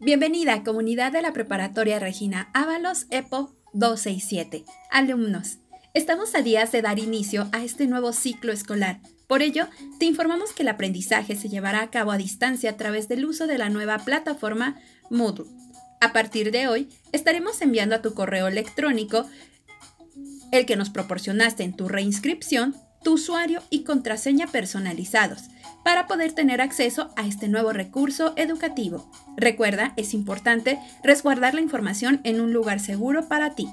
Bienvenida, comunidad de la preparatoria Regina Ábalos, EPO 267. Alumnos, estamos a días de dar inicio a este nuevo ciclo escolar. Por ello, te informamos que el aprendizaje se llevará a cabo a distancia a través del uso de la nueva plataforma Moodle. A partir de hoy, estaremos enviando a tu correo electrónico el que nos proporcionaste en tu reinscripción tu usuario y contraseña personalizados para poder tener acceso a este nuevo recurso educativo. Recuerda, es importante resguardar la información en un lugar seguro para ti.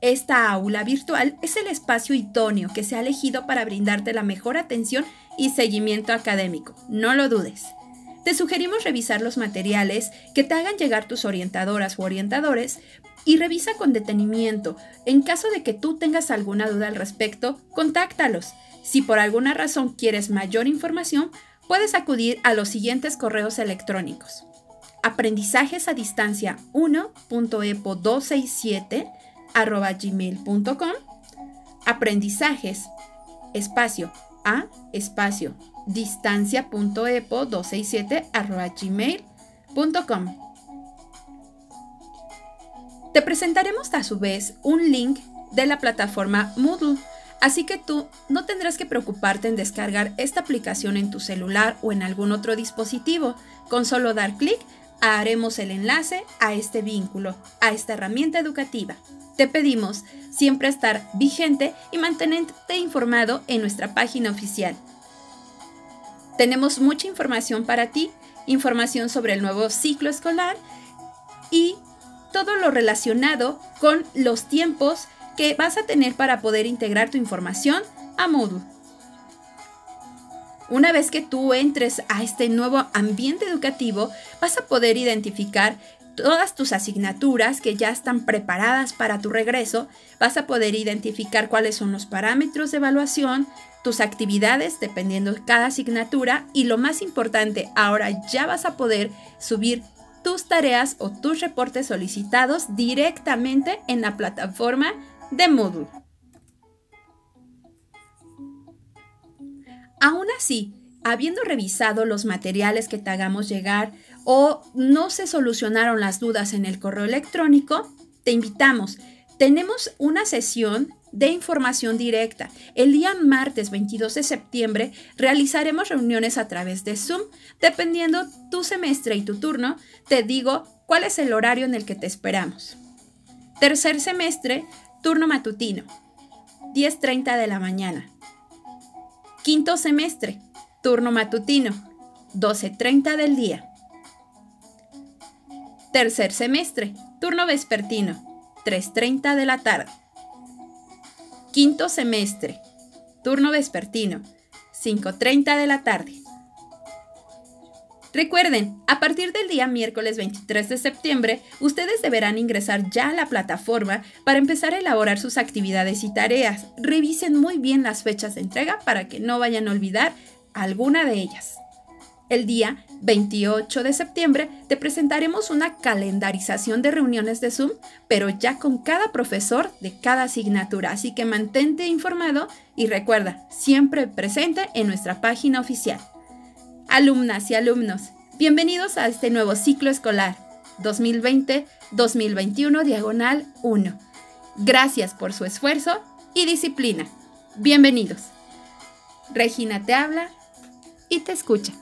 Esta aula virtual es el espacio idóneo que se ha elegido para brindarte la mejor atención y seguimiento académico, no lo dudes. Te sugerimos revisar los materiales que te hagan llegar tus orientadoras u orientadores y revisa con detenimiento. En caso de que tú tengas alguna duda al respecto, contáctalos. Si por alguna razón quieres mayor información, puedes acudir a los siguientes correos electrónicos. Aprendizajes a distancia 1.epo267 gmail.com aprendizajes espacio a espacio distancia.epo267 gmail.com te presentaremos a su vez un link de la plataforma Moodle, así que tú no tendrás que preocuparte en descargar esta aplicación en tu celular o en algún otro dispositivo. Con solo dar clic haremos el enlace a este vínculo, a esta herramienta educativa. Te pedimos siempre estar vigente y mantenerte informado en nuestra página oficial. Tenemos mucha información para ti, información sobre el nuevo ciclo escolar y todo lo relacionado con los tiempos que vas a tener para poder integrar tu información a Moodle. Una vez que tú entres a este nuevo ambiente educativo, vas a poder identificar todas tus asignaturas que ya están preparadas para tu regreso, vas a poder identificar cuáles son los parámetros de evaluación, tus actividades dependiendo de cada asignatura y lo más importante, ahora ya vas a poder subir tus tareas o tus reportes solicitados directamente en la plataforma de Moodle. Aún así, habiendo revisado los materiales que te hagamos llegar o no se solucionaron las dudas en el correo electrónico, te invitamos. Tenemos una sesión de información directa. El día martes 22 de septiembre realizaremos reuniones a través de Zoom. Dependiendo tu semestre y tu turno, te digo cuál es el horario en el que te esperamos. Tercer semestre, turno matutino, 10.30 de la mañana. Quinto semestre, turno matutino, 12.30 del día. Tercer semestre, turno vespertino, 3.30 de la tarde. Quinto semestre. Turno vespertino. 5.30 de la tarde. Recuerden, a partir del día miércoles 23 de septiembre, ustedes deberán ingresar ya a la plataforma para empezar a elaborar sus actividades y tareas. Revisen muy bien las fechas de entrega para que no vayan a olvidar alguna de ellas. El día 28 de septiembre te presentaremos una calendarización de reuniones de Zoom, pero ya con cada profesor de cada asignatura, así que mantente informado y recuerda, siempre presente en nuestra página oficial. Alumnas y alumnos, bienvenidos a este nuevo ciclo escolar 2020-2021 diagonal 1. Gracias por su esfuerzo y disciplina. Bienvenidos. Regina te habla y te escucha.